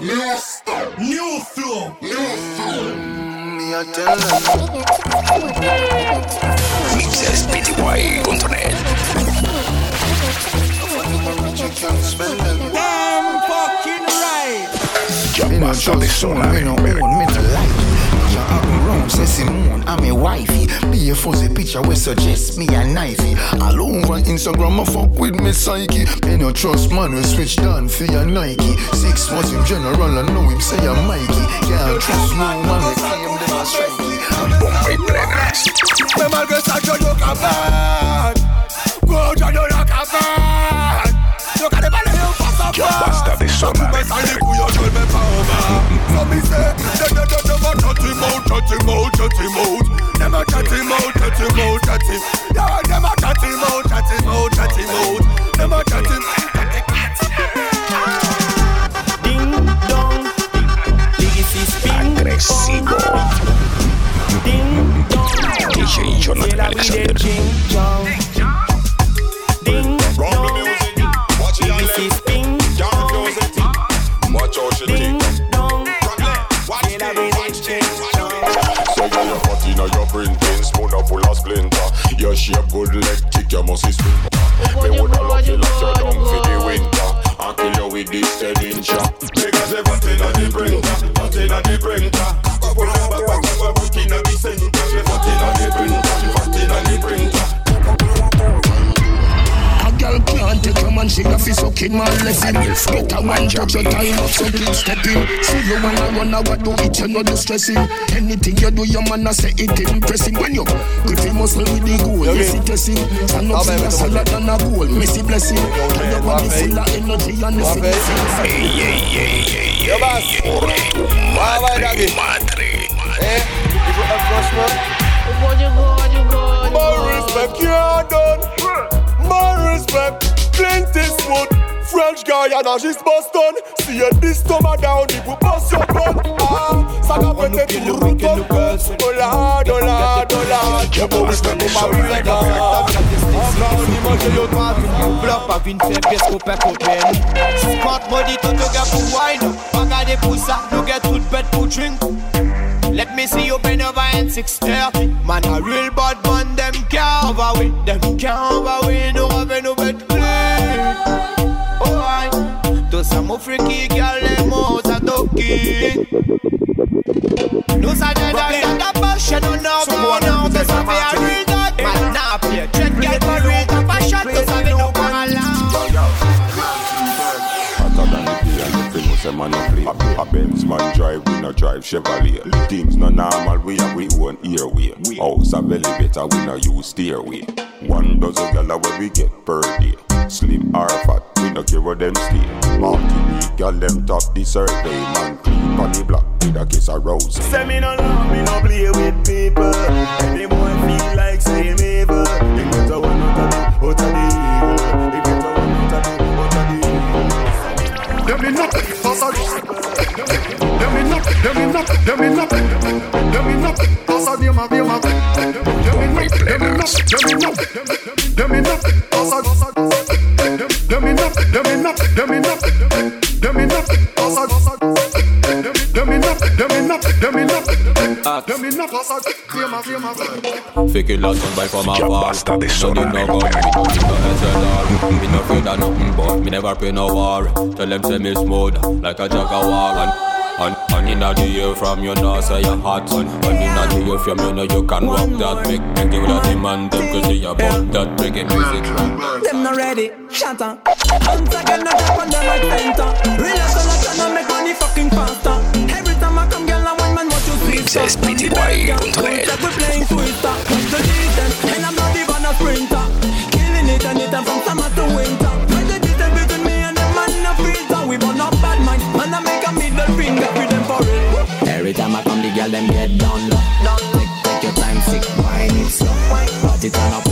New flow. New flow. Me a tell them. Mixespty.net Damn fucking right. Ya Me no basta de trust someone, sonar me no en Perú. own, me no like Ya up and round, say Simone, I'm a wifey Be a fuzzy picture we suggest me a knifey All over Instagram, I fuck with me psyche Me no trust man, we switch down for your Nike Six months in general, I know him say I'm Mikey Can't trust no man, we claim them as strikey Bomba y plenas. Mais malgré ça, je nous capable. Gros, je nous la capable. Nous qu'à déballer, on passe à Ya basta de sonar Mais en ça, les Perú. couilles, je le mets pas au bas. So me say, de, de, him out, shut him out, shut him out. Them a shut him out, shut him out, shut him. Yeah, them a shut him out, shut him out, shut him out. Them a shut him. Ding dong. Legacy spin. Agresivo. Ding dong. DJ Jonathan Till I be the Alexander. ding dong. Your shape good leg kick, you must be sprinter. Get a one touch your time up, so keep stepping. See you wanna run a what do it, you know the stressing. Anything you do, your man a say it impressing. When you grip him muscle with the goal, you see pressing. Stand up, see a salad and a goal, missy blessing. Tell your body full of energy and the fitness. Ey, ey, ey, ey, ey. French Guyana, she's Boston. See you this summer down, if we bust your gun. Ah, Saga pete tu ruto. Oh lord, oh lord, oh lord. Ya basta de sonar en Perú. Block pa vin fè pes ko pe kopen Smart money tout you get pou wine Bagade pou sa, you get tout bet pou drink Let me see you bend over in 630 Man a real bad man, them can't overwin Them can't overwin, no have no To some freaky girl, them out a ducky Nous a dead and that passion on now go now To some be a real dog Man play, dread girl for real Tap a shot, to some be the film say man a play A, a Benz man drive, we no drive Chevrolet. Things no normal, we have we own airway. House a belly better, we no use stairway. One dozen gala where we get per day. Slim or fat, we no care where them stay. Martinique, gal them top the survey. Man clean on the block with a kiss of rose Say me no love, me no play with people. Any boy feel like Fake it last one by from a Ya fall basta de Me no sonar need no en gun, me Perú. no need no SLR Me no afraid of nothing but me never pray no war. Tell them say me smooth like a jaguar And, and, and inna the air from you know say you hot son. And inna the air from you know you can rock that Make, make you the demand them cause they about that reggae music Them not ready, shut up. Once again, I jump on them like center. Relax, relax, and I make money fucking faster. Every time I come, girl, We playing the? And I'm not even a sprinter. Killing it anytime from summer to winter. What's the between me and them man a freezer? We burn up bad I make a middle finger with them for real. Every time I come, the girl them get down low. Take your time, sick, wine it slow. Party turn up,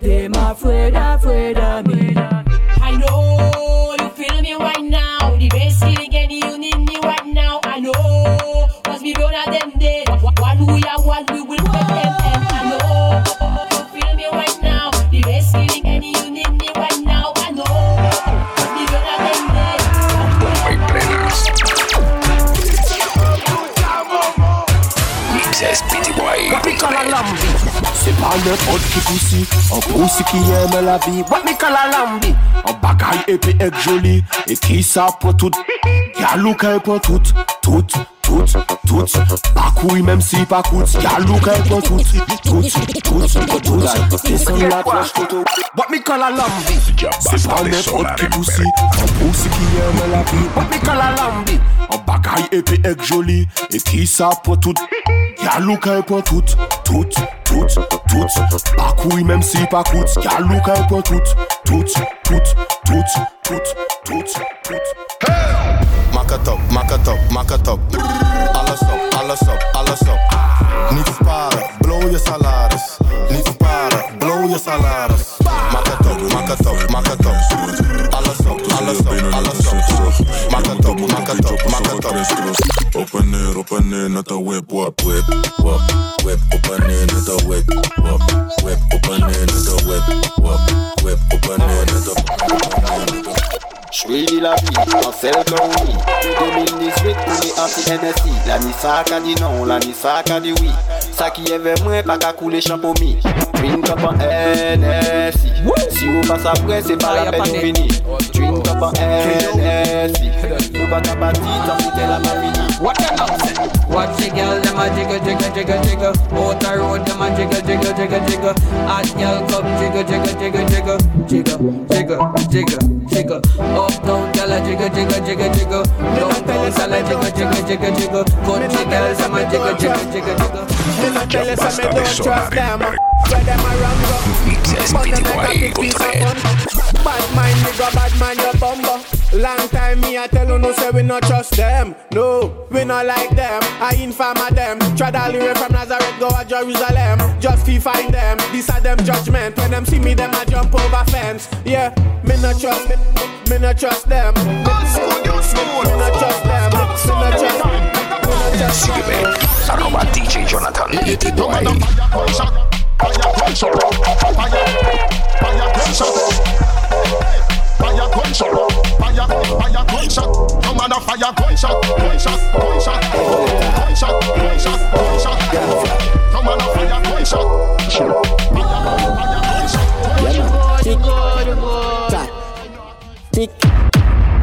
Tema afuera, afuera, mira. ki pousi An pousi ki yeme la bi Wot mi kala lambi An bagay epi ek joli. E ki sa pou tout? Gyalou ka pou tout Tout, tout, tout. Bakouy menm si pa kout Gyalou ka pou tout Tout, tout, tout. Desan la kloch toto Wot mi kala lambi Se pa nepot ki pousi An pousi ki yeme la bi Wot mi kala lambi An bagay epi ek joli. E ki sa pou tout? Galou kay pour tout Tout, tout, tout. Bakoui même si pas kout Galou kay pour tout Tout, tout, tout, tout, tout, tout. Hey! Maak het op, maak het op, maak het op Alles op, alles op, alles Niet sparen, blow je salaris Niet sparen, blow je salaris Maak het op, maak het op, maak het op Alles op, alles op, alles op maak het op open in la vie, en celle qu'on 2018, on est anti-NSI La ni ça dit non, la ni ça dit oui. Ça qui est vers pas qu'à couler champion Twin cup en NSI Si on passe après, c'est pas la peine de venir. En NSI Nous pas qu'à partir, tant que fini. What the hell? Watch the girl, them a jiggle, jiggle, jiggle, jiggle Out the road, them a jiggle, jiggle, jiggle, jiggle Hot girl come jiggle, jiggle, jiggle, jiggle Jiggle, jiggle, jiggle, jiggle Uptown girl a jiggle jiggle jiggle jiggle Downtown girl a jiggle jiggle jiggle jiggle Country girls a jiggle jiggle jiggle jiggle Me no tell you say me don't trust them Where them a run go But them make a piece of fun Bad mind nigga bad mind your bumbo Long time me I tell you no say we not trust them. No, we not like them. I inform them. Tried all the way from Nazareth go to Jerusalem Just fi find them. This are them judgment. When them see me them I jump over fence. Yeah, me not trust me, me not trust them. Me not trust them. Me not trust them Me not trust them. Sígueme, arroba DJ Jonathan man a fire gunshot, gunshot, gunshot, gunshot, gunshot, gunshot. No man a fire gunshot. Fire, fire gunshot. Tick,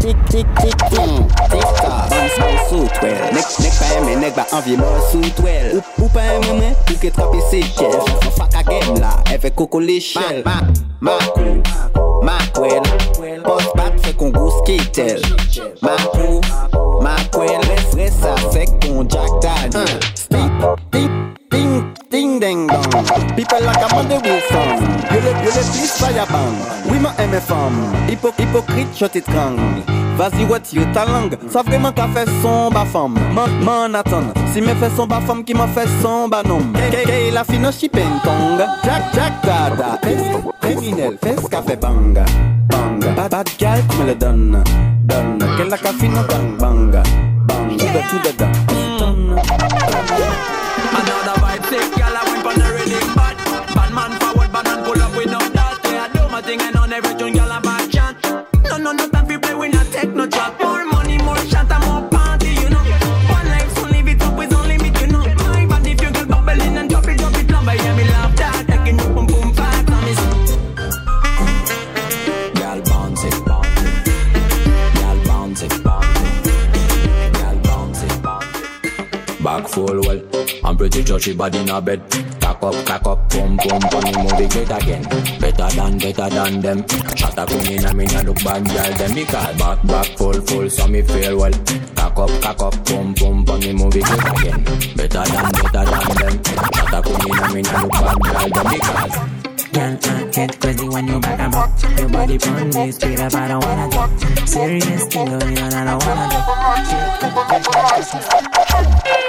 tick, tick, tick, tick, tick, tock. Bounce, bounce sous twelve. Nek, nek pa eme, nek ba anvye mou sous twelve. Ou, ou pa eme mwen? pou ke trape se kef fak a gen la, eve koko le chel Ma, ma, makou, makwel Post bat fe kon gous ketel Makou, makwel Lesre sa fe kon Jack Daniel Stink, ding, ding, ding, ding, dong. People like Amanda Wilson Yo le, yo le plis faya bang Oui ma eme fam Hypo, hypocrite chotit krang Vas-y wet yo ta lang Sa vreman ka fe son ba fam Man, man atan Si me fe son ba fam ki ma fe son ba nom. Ke, ke, la fina shipen kong Jack, Jack, dada. Fes, criminel, fes ka fe banga Banga, bad, gal me le donne Donne, ke la ka fina bang, banga. Bang, the, to the, da Donne, I'm pretty judgy body in a bed. Cock up, cock up, boom, boom, funny movie great again. Better than, better than them. Shut up, come in, I mean, I look bad, girl. Them me call back, back full, full, so me feel well. Cock up, cock up, boom, boom, funny movie great again. Better than, better than them. Shut up, come in, I mean, I look bad, girl. Them me call. Girl, I get crazy when you back and back. Your body on me, straight up, I don't wanna do. Serious thing, you know, and I don't wanna do.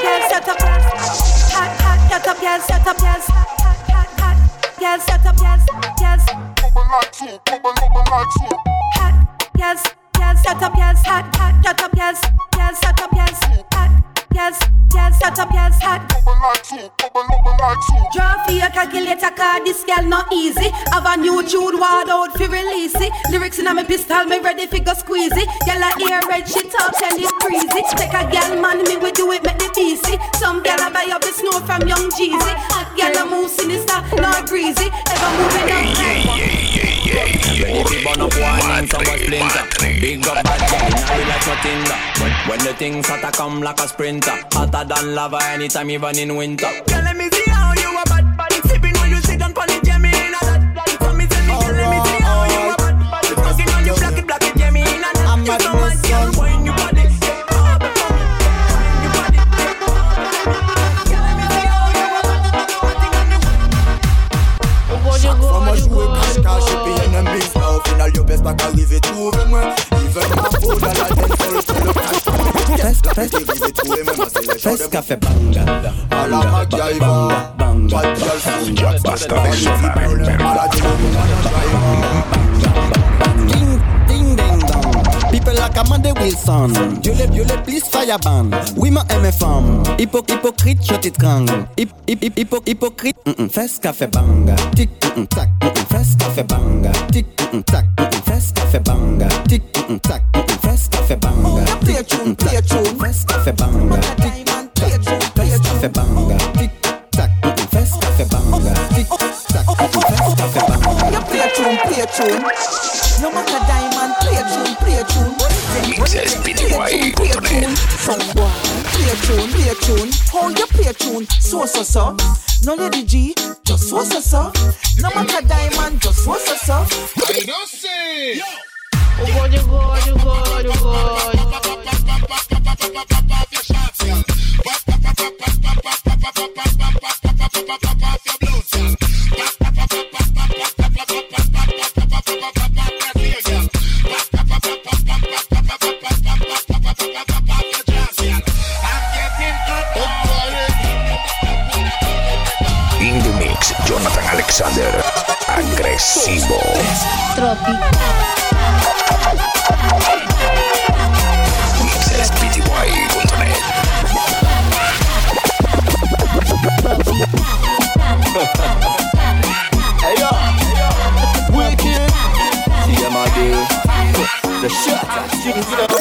Girl, set up, yes. Hot, hot, get up, yes, set up, yes. Yes, set up, yes, yes. Hot, yes, yes, set up, yes. Hot, hot, get up, yes, yes, set up, yes. Hot, yes, yes, set up, yes. Hot, bubble like soup, bubble, bubble like soup. Draw for your calculator, cause this girl not easy. Have a new tune, word out fi release it. Lyrics in a me pistol, me ready fi go squeeze it. Girl a ear red, she talk tell it breezy. Take a girl man, me we do it, make the BC. Some girl a buy up the snow from Young Jeezy. Hot girl a move sinister, not greasy. Ever moving up Ready to burn up one and some splinter. Big up bad girl, now you like nothing that when, when the things hotter come like a sprinter. Hotter than lava anytime even in winter. Girl, let me see trouver moi Ils veulent ma peau dans la dance floor C'est le cash Yes, la pète arriver trouver même c'est les gens Fes ka fe banga. À la MacGyver Bad girl food Basta À la Ding, like Amanda Wilson Yo le, yo le plis fire ban Oui ma eme fam Hypo, hypocrite chotit krang Hip, hip, hip, hypo, hypocrite mm -mm, Fes ka fe banga Tic, mm -mm, tac, mm -mm, fes ka fe banga Tic, mm -mm, tac, mm -mm, fes ka fe banga Tic, mm -mm, tac, mm -mm, fes ka fe banga mm -mm, tac, mm -mm, fes ka fe banga Tic, tac, fes ka fe banga Tic, tac, mm -mm, fes ka fe banga Tic, tac, mm -mm, fes ka fe banga You play tune, play tune. No matter diamond, play tune, play tune. Boy, play a tune, play a tune. How you play a tune? So so so. No lady G, just so so so. No matter diamond, just so so so. I don't say. Oh God, you God, you God, you God. Agresivo. Mixespty.net. Hey yo, wicked. See them a do the shot.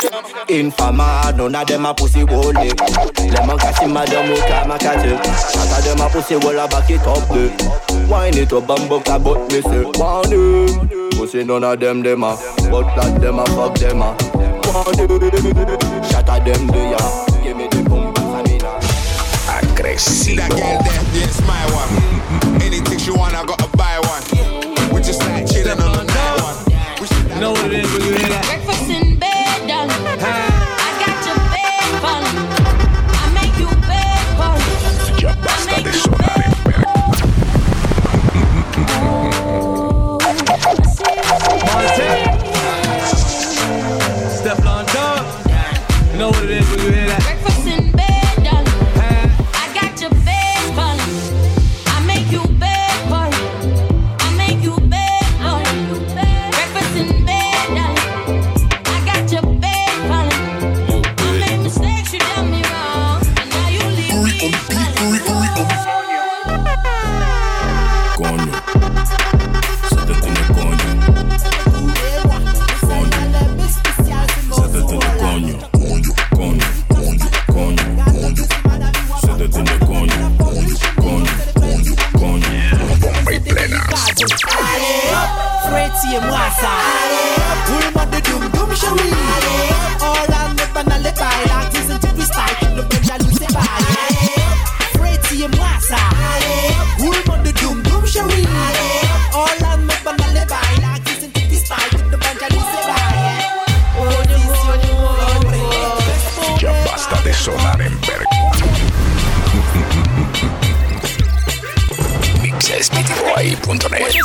Infama, none of them a pussy wole Lemon catch him, madam, who come a catch him. Shot of them a pussy wole, a back it up there Wine it up and buck a butt, me say Want him Pussy none of them, them a. But that them a fuck them a. Want him Shot of them, they a Give me the boom, pass me uh. Agresivo. That girl there, yeah, it's my one. Anything she want, I gotta buy one. We just like chilling on the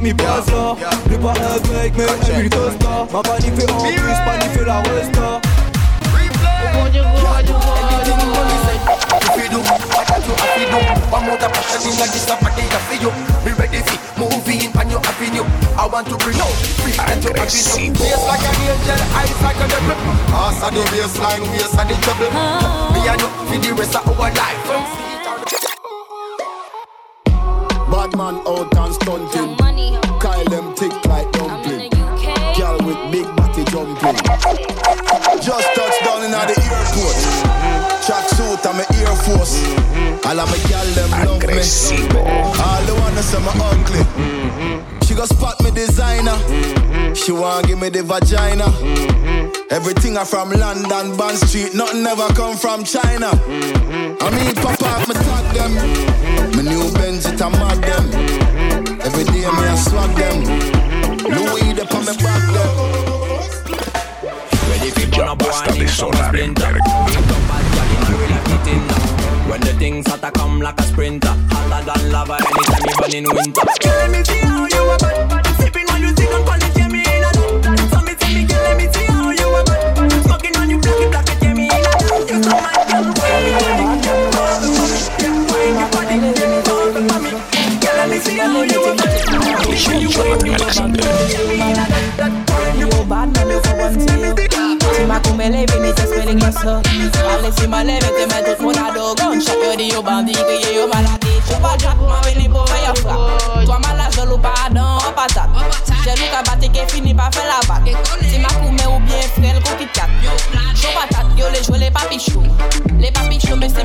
là, ben faut m'y passe là Le pas avec mais un huile costa. Ma panique fait en plus, panique fait la resta. One more time, passion in like this, I'm you. Be ready for moving on your avenue. I want to bring out free and to avenue. Face like an angel, eyes like a devil. Pass on the baseline, waist on the treble. Me and you for the rest of our life. Bad man out and stunting. Kyle them tick like dumpling. Girl with big body jumping. Just touched down in the airport. Track suit and my Air Force. All of my gal them love me. All the wanna say me ugly. Mm-hmm. She go spot me designer. She want give me the vagina. Everything I from London, Bond Street. Nothing ever come from China. I mean, pop off me tag them. My new Benz it a mag them. Every day me a swag them. Louis the on me back them. Ya basta de sonar. When the things hotter come like a sprinter Hotter than lava anytime you burn in winter Girl, me see Élevé, mais t'es spelling la so. Allez, si ma lève, te mets tout mon ado Gunshot, yo di yo bandi, que yo maladi Chou pa jack, man, veni pou fè yo frap Toi malade, je loup pardon, en patate J'ai loup ka bate, ke fini pa fè la batte Si ma koume ou bien frêle, kou kit kat Chou patate, yo les jouer les papichou Les papichou, mais c'est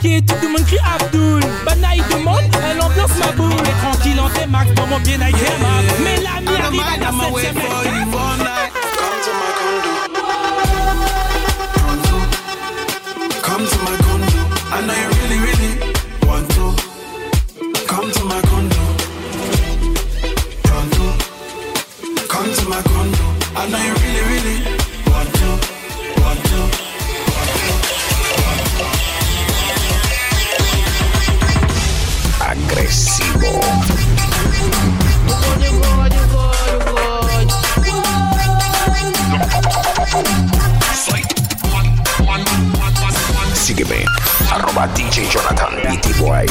tout le monde crie Abdoul. Banaï demande, elle ambiance ma boule. Tranquille, en démarque dans mon bien aïe. Mais l'ami arrive à la 7 arroba DJ Jonathan Beatty Boy.